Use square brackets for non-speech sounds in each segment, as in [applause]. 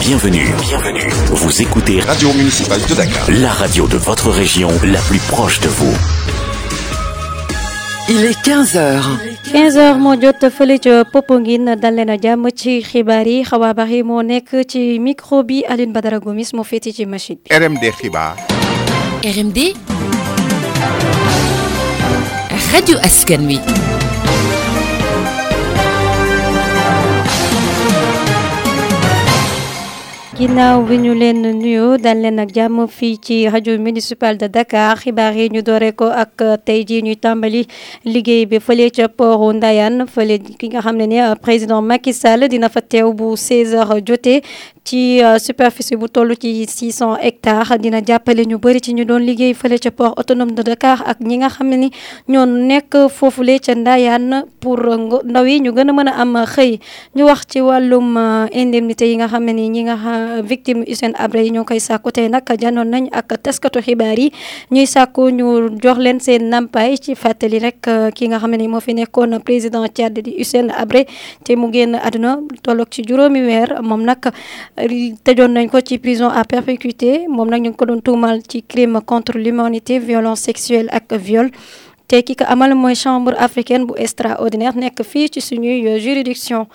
Bienvenue, bienvenue. Vous écoutez Radio municipale de Dakar. la radio de votre région, la plus proche de vous. Il est 15 heures. 15 heures moo jot fële ca Popenguine dal leen a jàmm ci xibaar yi xawaa bax yi moo nekk ci micro bi Aline Badara Gomis moo féete ci machine bi. RMD xibaar. RMD askan wi. Ginnaaw bi ñu leen nuyu dal leen municipal de Dakar. Xibaar yi ak tey jii ñuy tàmbali liggéey bi fële président Macky Sall dina fa teew bu 16h jotee ci superficie bu toll ci 600 hectares dina jàppale ñu bëri ci ñu doon liggéey fële ca port autonome de Dakar ak ñi nga xam ne ni ñoo nekk foofule ca Ndayane pour ndaw yi ñu gën a mën a am xëy. Ñu wax ci wàllum indemnité yi nga xam ne ni ñi nga victime Hissène Habré yi ñoo koy sàkku. Tey nag janoon nañ ak taskatu xibaar yi ñuy sàkku ñu jox leen seen nampaay ci fàttali rek ki nga xam ne ni moo fi nekkoon président Tchad di Hissène Habré. Te mu génn àdduna tolloog ci juróomi weer moom nag tëjoon nañ ko ci prison à perpétuité. Moom nag ñu ngi ko doon ci crime contre l'humanité violence sexuelle ak viol. Te ki ko amal chambre africaine bu extraordinaire nekk fii ci suñuy juridiction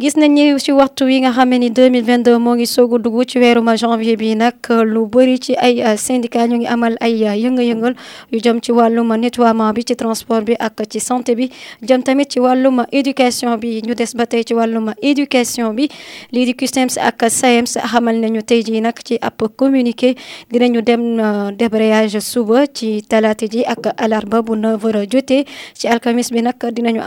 gis nañ ni ci waxtu wi nga xam ne ni 2022 moo ngi soog a dugg ci weeru ma janvier bi nag lu bëri ci ay syndicat ñu amal ay yënga-yëngal yu jëm ci wàllum nettoiement bi transport bi ak ci santé tamit ci éducation bi. Ñu des ba tey éducation bi lii di ak SAEMS xamal nañu tey jii communiqué dinañu dem débrayage suba ci talaata ji ak alarba bu 9h jotee. Ci alxamis bi nag dinañu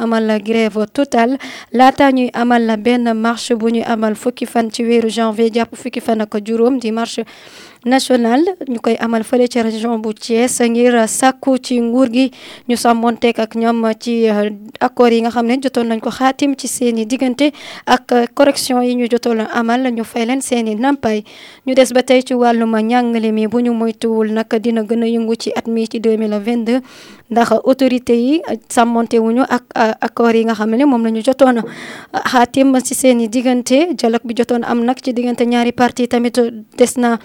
grève totale. Laata amal benn marche bu ñu amal fukki fan ci weeru janvier jàpp fukki fan ak juróom di marche national ñu koy amal fële ci région bu Thiès ngir sàkku ci nguur gi ñu sàmmonteeg ak ñoom ci accord yi nga xam ne jotoon nañ ko xaatim ci seen i diggante ak correction yi ñu jotoon amal ñu fay leen seen i nampaay ñu des ba tey ci wàllum njàngale mi bu ñu moytuwul nag dina gën a yëngu ci at mi ci 2022 ndax autorité yi sàmmonte wuñu ak accord yi nga xam ne moom la ñu jotoon xaatim ci seen i diggante. Dialogue bi jotoon am nag ci diggante ñaari parti tamit des na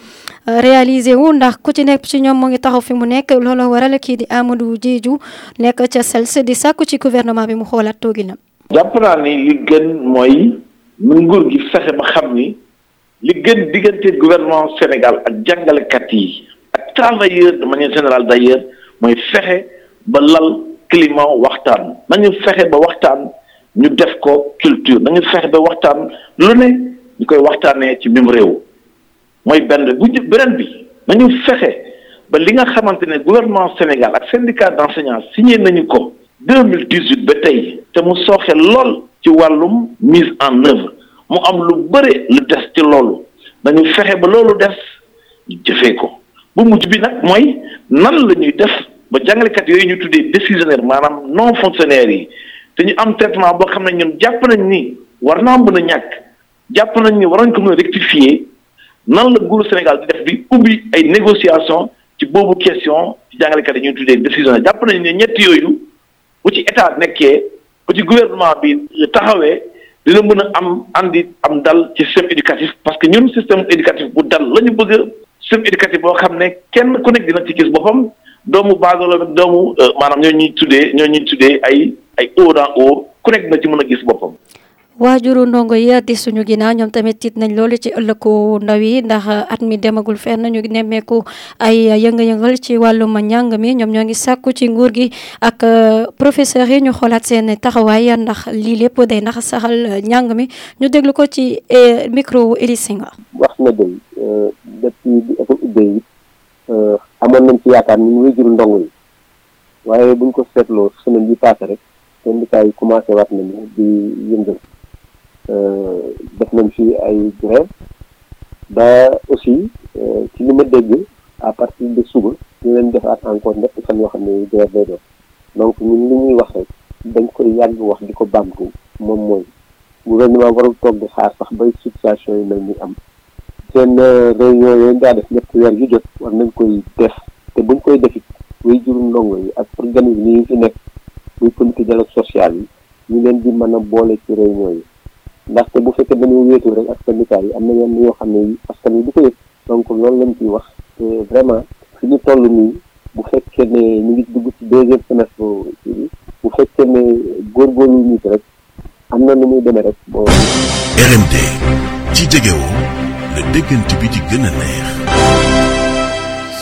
réalisé wu ndax ku ci nekk ci ñoom moo ngi taxaw fi mu nekk looloo waral kii di Amadou Diédhiou nekk ca SELS di sàkku ci gouvernement bi mu xoolaat tooginam. jàpp naa ni li gën mooy nguur gi fexe ba xam ni li gën diggante gouvernement Sénégal ak jàngalekat yi ak travailleurs de manière générale d'ailleurs mooy fexe ba lal climat waxtaan nañu fexe ba waxtaan ñu def ko culture nañu fexe ba waxtaan lu ne ñu koy waxtaanee ci même réew. Mooy benn bu beneen bi nañu fexe ba li nga xamante ne gouvernement Sénégal ak syndicat d'enseignants signé nañu ko deux mille dix-huit ba tey te mu sooxe lool ci wàllum mise en œuvre. Mu am lu bëre lu des ci loolu. Nañu fexe ba loolu des ñu jëfee ko. Bu mujj bi nag mooy nan la ñuy def ba jàngalekat yooyu ñu tuddee décisionnaire maanaam non fonctionnaires yi te ñu am traitement boo xam ne ñun jàpp nañ ni war naa mën a ñàkk. Jàpp nañ ni war ko mën a rectifier nan la nguuru Sénégal di def bi négociation ci question ci gouvernement a am andi système éducatif. Parce que ñun système éducatif bu dal système éducatif kenn ku nekk dina ci gis doomu. Waajuru ndongo yi di suñu ginnaaw ñoom tamit tiit nañ loolu ci ëllëgu ndaw yi ndax at mi demagul fenn ñu nemmeeku ay yënga-yëngal ci wàllum njàng mi ñoom ñoo ngi sàkku ci nguur gi ak professeurs yi ñu xoolaat seen taxawaay ndax lii lépp day ndax saxal njàng mi ñu déglu ko ci micro Elie Senghor wax na dëgg depuis bi école ubbee it amoon nañ ci yaakaar ñu wéjuru ndongo yi waaye buñ ko seetloo semaine bi passé rek syndicat yi commencé waat nañu di yëngal def nañ fi ay grève. Ba aussi ci li ma dégg à partir de suba ñu leen defaat encore ñetti fan yoo xam ne grève donc ñun li ñuy wax rek dañ koy yàgg wax di ko baamtu moom mooy gouvernement warul toog xaar sax bay situation yi mel ni am. Seen réunion yooyu daa def ñetti weer yu jot war nañ koy def. Te buñ koy defit way jurum ndongo yi ak organisme yi fi nekk muy comité dialogue social yi ñu leen di mën a boole ci réunion yi. Ndaxte bu fekkee dañoo wéetul rek ak syndicat yi am na yenn yoo xam ne askan wi du ko yëg. Donc loolu lañ ciy wax. Te vraiment fi ñu toll nii bu fekkee ne ñu ngi dugg ci deuxième semestre ci bu fekkee ne góorgóorlu nit rek am na nu muy demee rek ci la déggante bi di gën a neex.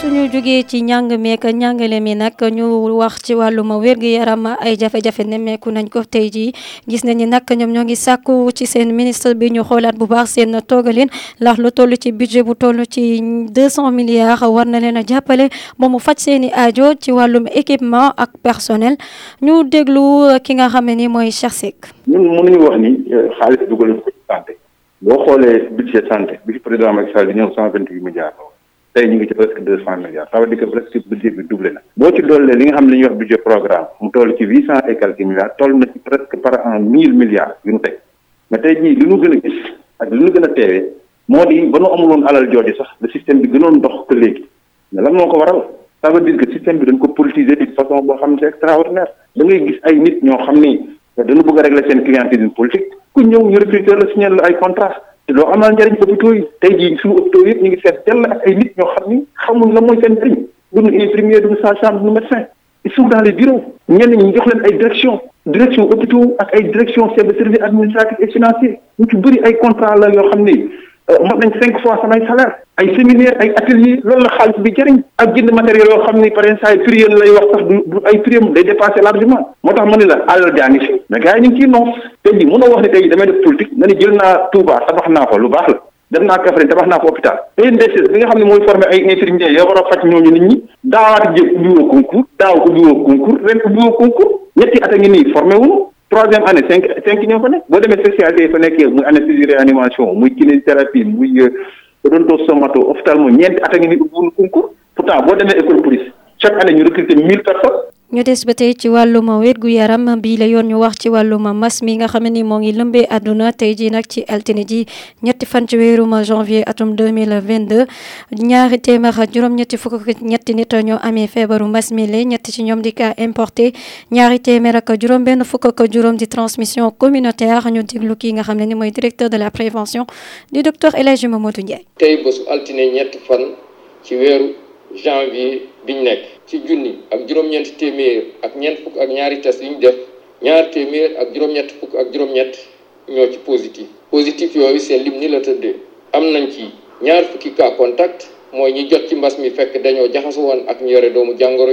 Suñu jógee ci njàng meek njàngale mi nag ñu wax ci wàllum wér-gu-yaram ay jafe-jafe nemmeeku nañ ko tey jii. Gis nañ ni nag ñoom ñoo ngi sàkku ci seen ministre bi ñu xoolaat bu baax seen toogalin ndax lu toll ci budget bu toll ci deux cent milliards war na leen a jàppale ba mu faj seeni ci wàllum équipement ak personnel. Ñu déglu ki nga xam ne ni mooy Cheikh Seck. Tey ñu ngi ci presque deux cent milliards. Ça veut dire que presque budget bi doublé na. Boo ci dollee li nga xam li ñuy wax budget programme mu toll ci huit cent et quelques milliards toll na ci presque par an mille milliards yu ñu teg. Mais tey jii li ñu gën a gis ak li ñu gën a teewee moo di ba nu amuloon alal jooju sax le système bi gënoon dox ko léegi. Mais lan moo ko waral? Ça veut dire que système bi dañ ko politiser d'une façon boo xam ne c'est extraordinaire. Da ngay gis ay nit ñoo xam ni dañu bëgg a régler seen clientélisme politique ku ñëw ñu recruter la signer ay contrat doo amal ñu ngi ak ay nit ñoo xam ni xamuñ la seen médecin. Ils sont dans les bureaux. Ñenn ñi jox leen direction direction hôpitaux ak ay direction service administratif et financier. Ñu ci bëri ay contrat la mat nañ cinq fois samay salaire. Ay séminaire ay atelier loolu la xaalis bi jëriñ. Ak jënd matériel yoo xam ni par exemple ay prix lay wax sax du ay prix day dépassé largement. Moo tax ma ne la alal jaa ngi fi. Mais gars yi ñu ngi ciy noos. Tey jii mënoo wax ne tey damay def politique nga ni jël naa Touba tabax naa ko lu baax la. Dem naa Kaffrine tabax naa ko hôpital. PNDS bi nga xam ne mooy formé ay infirmiers yoo war a faj ñooñu nit ñi daawaati jël ubbiwoo concours daaw ubbiwoo concours ren ubbiwoo concours ñetti at a ngi nii formé troisième année cinq cinq ñoo fa nekk. Boo demee spécialité fa muy anesthésie réanimation muy kinésithérapie muy odontostomato ophtalmo ñeenti at a ngi ni concours. Pourtant boo demee école police chaque année ñu recruter mille personnes ñu des ba tey ci wàllum wérgu yaram bii la yoon ñu wax ci wàllum mas mi nga xam janvier atum deux mille vingt deux ñaari téeméer ak juróom-ñetti fukk ak ñetti nit ñoo amee feebaru mbas mi la ñetti ci ñoom di cas importé ñaari téeméer ak juróom-benn fukk ak juróom di transmission communautaire ñu de la prévention du docteur janvier biñ nekk. ci junni ak juróom-ñeent téeméer ak ñeent fukk ak ñaari yi fukk positif. positif yooyu seen lim ni la tëddee. am contact mooy ñi jot ci mbas mi fekk dañoo jaxasu woon ak ñu yore doomu jàngoro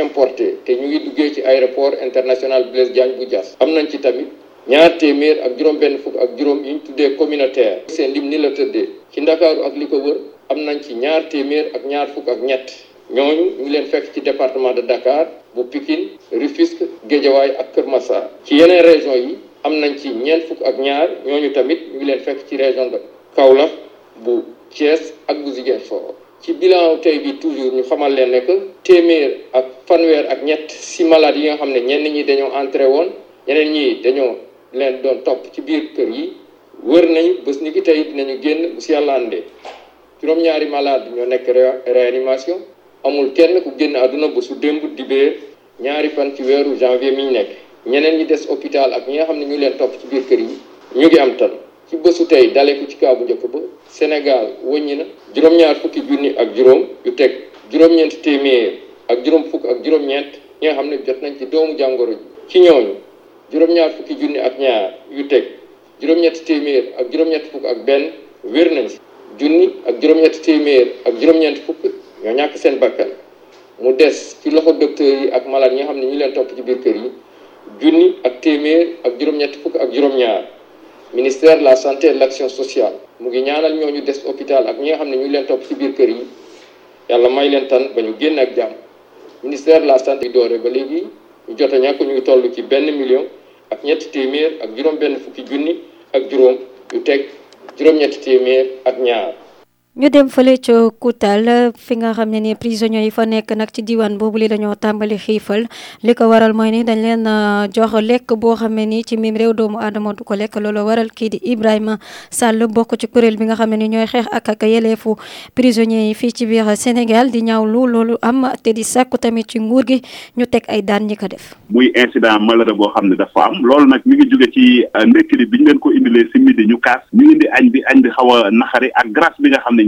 importé te ñu ngi duggee aéroport international Blaise Diagne bu Diass. am nañ ci tamit ñaar téeméer ak fukk juróom ñu tuddee communautaire. seen lim ci ndakaaru ak li ko wër am nañ ci ñaar téeméer ak ñaar fukk ak ñett. ñooñu département de Dakar bu Pikine Rufisque Guédiawaye ak Kër Massar. ci yeneen région yi am nañ ci ñeent fukk ak ñaar ñooñu tamit ñu leen fekk ci région de Kaolack bu Thiès ak bu ci bilan toujours ñu xamal leen ne que téeméer ak fanweer ak ñett si malade yi nga xam ne ñenn ñi dañoo entré woon ñeneen ñi dañoo leen doon topp ci biir kër yi wër nañu bés ni ki tey génn si malade ñoo nekk réanimation. Amul kenn ku génn àdduna ba su démb dibéer ñaari fan ci weeru janvier mi ñu des hôpital ak ñi nga xam ne ñu leen topp ci biir kër bésu Sénégal wëññi na juróom-ñaar fukki junni ak juróom yu teg juróom-ñeent téeméer ak juróom fukk ak juróom-ñeent ñi juróom-ñetti téeméer ak juróom-ñett fukk ak benn wér nañ si junni ak juróom-ñetti téeméer ak juróom-ñeent fukk ñoo ñàkk seen bakkan. Mu des ci loxo docteur yi ak malade ñi juróom-ñetti ministère de la santé et de l'action sociale. Mu ngi ñaanal ñooñu des hôpital ak ñi nga xam ne ñu leen ministère de la santé yi doore ba léegi ñu jot a ñàkk ñu million ak ñetti téeméer ak juróom ak juróom yu teg juróom-ñetti téeméer ñu dem fële ca Koutal fi nga xam ne ni prisonniers yi fa nekk nag ci diwaan boobu li dañoo tàmbali xiifal. Li ko waral mooy ni dañ leen jox lekk boo xam ne bi nga xam ne ni ñooy xeex ak yi fii ci biir Sénégal di ñaawlu loolu am te di sàkku tamit ci nguur gi ñu teg ay daan ñi ko def. muy incident malheureux boo xam ne dafa am. Loolu nag mi ngi jóge ci ndekki bi ñu leen ko indilee si midi ñu kaas. Ñu indi añ bi añ bi xaw a naxari ak grâce bi nga xam ne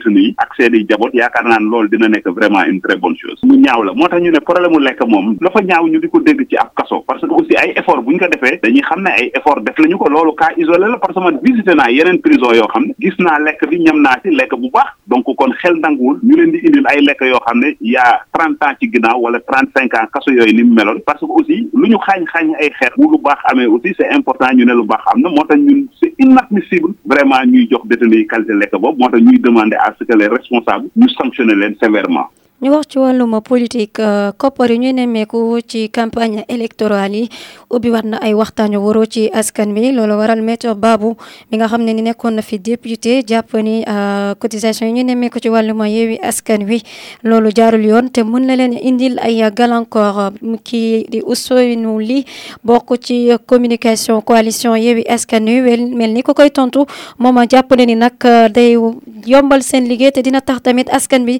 détenu yi ak seeni jaboot yaakaar naan loolu dina nekk vraiment une très bonne chose. Mu ñaaw la. Moo tax ñu problème mu lekk moom dafa ñaaw ñu di ko dégg ci ab kaso. Parce que aussi ay effort bu ñu ko defee dañuy xam ne ay effort def lañu ko. Loolu cas isolé la parce que man naa yeneen prison yoo xam ne gis naa lekk bi ñam naa ci lekk bu baax. Donc kon xel nanguwul ñu leen di indil ay lekk yoo xam ne yaa trente ans ci ginnaaw wala trente cinq ans kaso yooyu ni à ce que les responsables ñu sanctionner leen sévèrement ñu wax ci wàllum politique koppar yi campagne électorale yi ubbi na ay waxtaan yu maître Babou mi nga xam ne na député jàpp ni cotisation yi ñuy nemmeeku ci wàllum na indil ay gàllankoor. Kii di communication coalition yeewi askan wi mel ni ko koy tontu moom a jàpp ne ni nag day yombal dina tax tamit askan bi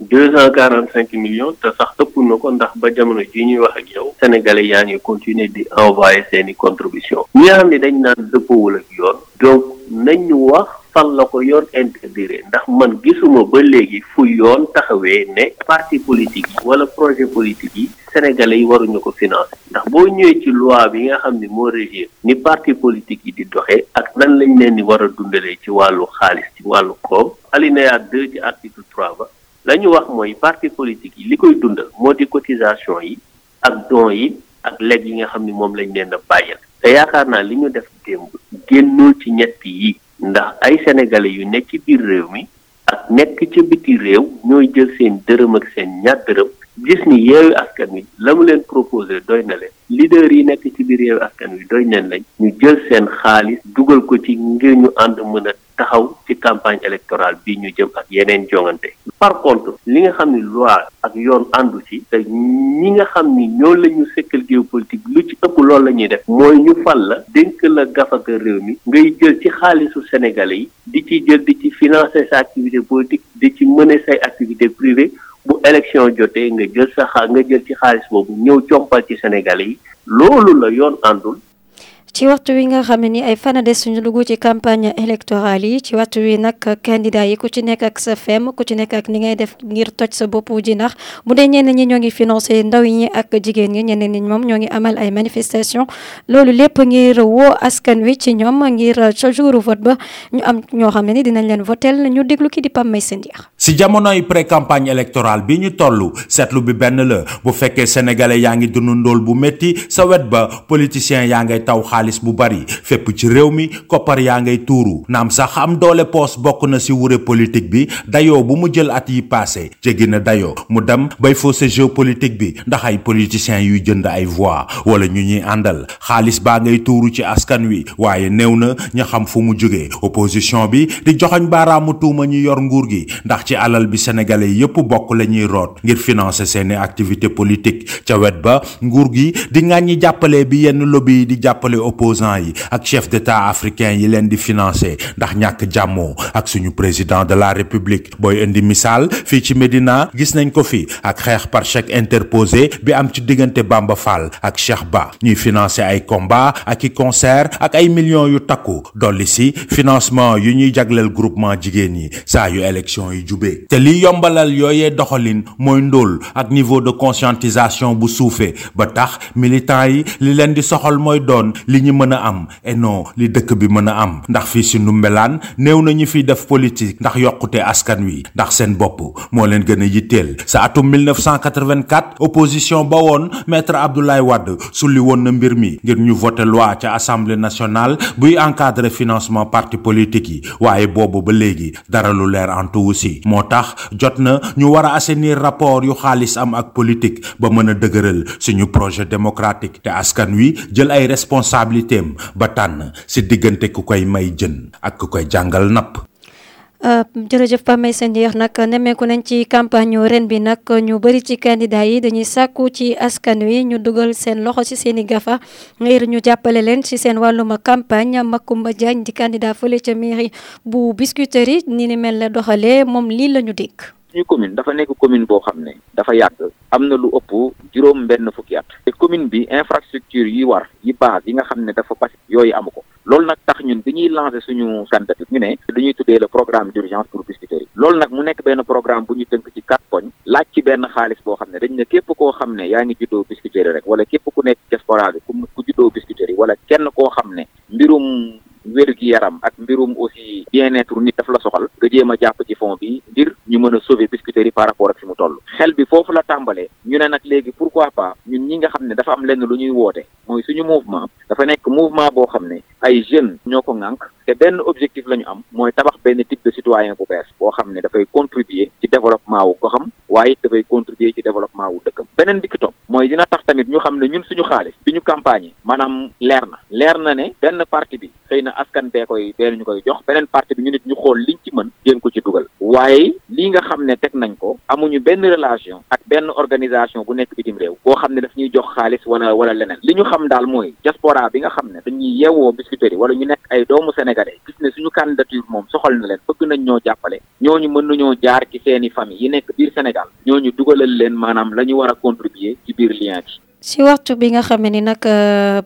deux cent quarante cinq millions te sax ëpp na ko ndax ba jamono ji ñuy wax ak yow sénégalais yaa ngi continuer di envoyer seeni contribution. ñi nga xam ne dañ naan dëppoowul ak yoon donc nañ ñu wax fan la ko yoon interdire. ndax man gisuma ba léegi fu yoon taxawee ne parti politique yi wala projet politique yi sénégalais yi waruñu ko financer. ndax boo ñëwee ci loi bi nga xam ni moo régir ni parti politique yi di doxee ak nan lañ leen di war a dundalee ci wàllu xaalis ci wàllu koom alinéa deux ci article trois la ñu wax mooy parti politique yi li koy dundal moo di cotisation yi ak don yi ak legs yi nga xam ni moom lañ leen a bàyyal. te yaakaar naa li ñu def démb génnul ci ñett yi ndax ay sénégalais yu nekk biir réew mi ak nekk ca biti réew ñooy jël seen dërëm ak seen ñaar dërëm gis ni yeewu askan wi la mu leen proposé doy na leen. Leader yi nekk ci biir yeewu askan wi doy nañ lañ ñu jël seen xaalis dugal ko ci ngir ñu ànd mën taxaw ci campagne électorale bi ñu jëm ak yeneen jongante. Par contre li nga xam ni loi ak yoon àndu ci te ñi nga xam ni ñoo la ñu sekkal géopolitique lu ci ëpp loolu la ñuy def. Mooy ñu fal la dénk la gafaka réew mi ngay jël ci xaalisu sénégalais yi di ci jël di ci financer sa activité politique di ci mener say activité privée bu élection jotee nga jël sa nga jël ci xaalis boobu ñëw compal ci sénégalais yi loolu la yoon àndul ci waxtu wi nga xam ni ay fana des suñu dugg ci campagne électorale yi ci waxtu wi nag candidat yi ku ci nekk ak sa fem ku ci nekk ak ni ngay def ngir toj sa bopp ji ndax bu dee ñenn ñi ñoo ngi financé ndaw ñi ak jigéen ñi ñeneen ñi moom ñoo ngi amal ay manifestation. Loolu lépp ngir woo askan wi ci ñoom ngir ca jour vote ba ñu am ñoo xam ne dinañ leen votel ñu déglu ki di Pam may seen diir si jamonoy pré campagne électorale bi ñu toll seetlu bi benn la. Bu fekkee sénégalais yaa ngi ndóol bu métti sa wet ba politicien yaa ngay taw xaalis bu bari fépp ci réew mi koppar yaa ngay tuuru naam sax am doole poos bokk na si wure politique bi dayoo bu mu jël at yi passé. Jéggi na dayoo mu dem bay faussé géopolitique bi ndax ay politiciens yuy jënd ay voix wala ñu ñuy àndal. Xaalis baa ngay tuuru ci askan wi waaye néew ña xam fu mu opposition bi di joxoñ baaraamu tuuma ñu yor nguur gi ndax ci alal bi sénégalais yépp bokk la ñuy root ngir financer seeni activité politique. Ca wet ba nguur gi di jàppale bi yenn lobby di jàppale opposants yi ak chef d'état africain yi leen di financer ndax ñàkk jàmmoo ak suñu président de la république. Booy indi misaal fii ci Médina gis nañ ko fi ak par chèque interposé bi am ci diggante Bamba Fall ak Cheikh Ba. Ñuy financer ay combat ak concert ak ay millions yu takku dolli financement yu ñuy jagleel groupement jigéen ñi saa yu élection yi jubee. Te liy yombalal yooyee doxalin ak niveau de conscientisation bu suufee ba tax militants yi li leen di doon li ñu mën a am. Et non li dëkk bi mën a am. Ndax fii si Ndoumbelane néew na ñu fiy def politique ndax yokkute askan wi. Ndax seen bopp moo leen gën a yitteel. Sa atum 1984 opposition ba woon maître Abdoulaye Wade sulli woon na mbir mi ngir ñu voté loi ca assemblée nationale buy encadrer financement parti politique yi. Waaye boobu ba léegi dara lu leer antuwu si moo tax jot na ñu war a assainir rapport yu am ak politique ba mën a dëgëral suñu projet démocratique. Te askan wi jël ay responsabilitéem ba tànn si diggante ku koy may jën ak ku koy jàngal napp jërëjëf Pape Maïssa Ndiaye nag nemmeeku nañ ci campagne ren bi nag ñu bëri ci candidat yi dañuy sàkku ci askan wi ñu dugal seen loxo ci seen i gafa ngir ñu jàppale leen ci seen wàllum campagne Macoumba Diagne di candidat fële ca mairie bu Biscuiterie ni ni mel la doxalee moom lii la ñu. Suñu commune dafa nekk commune boo xam ne dafa yàgg am na lu ëpp juróom benn fukki at. Te commune bi infrastructure yi war yi base yi nga xam ne dafa passé yooyu amu ko. Loolu nag tax ñun bi ñuy lancé suñu candidature ñu ne dañuy tuddee le programme d'urgence pour Biscuiterie. Loolu nag mu nekk benn programme bu ñu tënk ci quatre poñ laaj ci benn xaalis boo xam ne dañ ne képp koo xam ne yaa ngi juddoo Biscuiterie rek wala képp ku nekk diaspora bi ku juddoo Biscuiterie wala kenn koo xam ne mbirum wér gi yaram ak mbirum aussi bien-être nit daf la soxal nga jéem a jàpp ci fond bi ngir ñu mën a sauver Biscuiterie par rapport ak fi mu toll. Xel bi foofu la tàmbalee. Ñu ne nag léegi pourquoi pas ñun ñi nga xam ne dafa am lenn lu ñuy woote mooy suñu mouvement. Dafa nekk mouvement boo xam ne ay jeunes ñoo ko ŋànk te benn objectif la ñu am mooy tabax benn type de citoyen bu bees boo xam ne dafay contribuer ci développement wu goxam waaye dafay contribuer ci développement wu dëkkam. Beneen bi ki topp dina tax tamit ñu xam ne ñun suñu xaalis bi campagne maanaam leer na. Leer na parti bi xëy na askan bee koy bee ñu koy jox. Beneen parti bi ñu nit ñu xool liñ ci mën jéem ko ci dugal. Waaye lii nga xam ne teg nañ ko amuñu benn relation ak benn organisation bu nekk bitim réew boo xam ne daf ñuy jox xaalis wala wala leneen. Li ñu xam daal mooy diaspora bi nga xam ne dañuy yeewoo Biscuiterie wala ñu nekk ay doomu sénégalais gis ne suñu candidature moom soxal na leen bëgg nañ ñoo jàppale. Ñooñu mën nañoo jaar ci seeni famille yi nekk biir Sénégal. Ñooñu dugalal leen maanaam la ñu war a contribuer ci biir lien si waxtu bi nga xam ne nag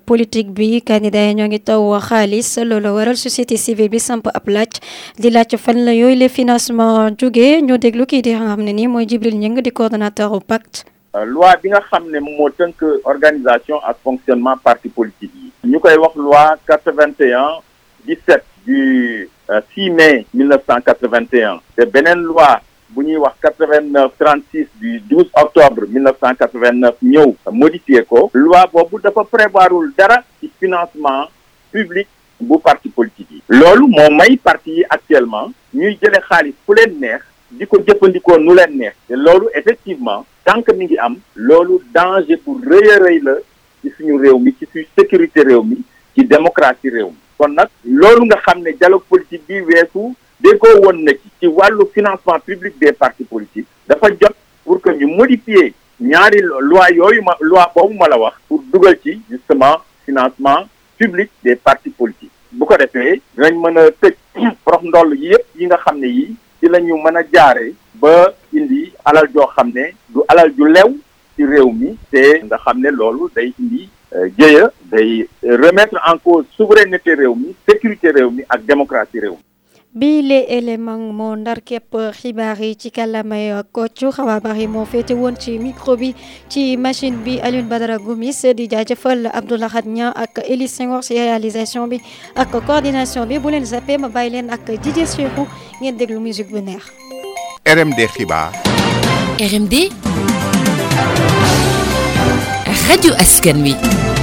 politique bi candidat ñoo ngi taw xaalis loolu waral société civile bi samp ab laaj di laaj fan la les financement jógee ñu déglu kii di nga xam ne nii mooy Djibril Gningue di coordonnateur au pacte. Loi bi nga xam ne moo tënk organisation ak fonctionnement parti politique yi. Ñu koy wax loi quatre-vingt-un dix-sept du six mai mille neuf cent quatre-vingt-un. Te beneen loi bu ñuy wax quatre-vingt-neuf trente-six du douze octobre mille neuf cent modifié ko. loi boobu dafa prévoirul dara ci financement public bu parti politique yi. loolu moo may parti yi actuellement ñuy jële xaalis fu leen neex di ko jëfandikoo nu leen neex. te loolu effectivement tant que mi ngi am loolu danger bu rëy a rëy la ci suñu réew sécurité réew mi ci démocratie réew mi. kon nag loolu nga xam dialogue politique bi weesu déggoo woon na ci ci financement public des partis politiques dafa jot pour que ñu modifier ñaari loi yooyu ma loi boobu ma pour dugal justement financement public des partis politiques. Bu ko defee dinañ mën a tëj [clears throat] prox ndoll yëpp yi nga xam ne la ñu mën a jaare ba indi alal joo xam ne du alal ju lew ci réew mi te nga xam ne loolu day indi jëya day remettre en cause souveraineté réew sécurité réew mi ak démocratie réew bi les éléments moo ndar képp xibaar yi ci kàllaamay kocc xabaar yi moo féete woon ci micro bi ci machine bi Alioune Badara Gomis di jaajëfal Abdoulahad Niang ak Élise Senghor ci réalisation bi ak coordination bi bu leen zappé ma bàyyi leen ak DJ Cheikhou ngeen déglu musique bu neex. RMD xibaar. RMD. rajo askan wi.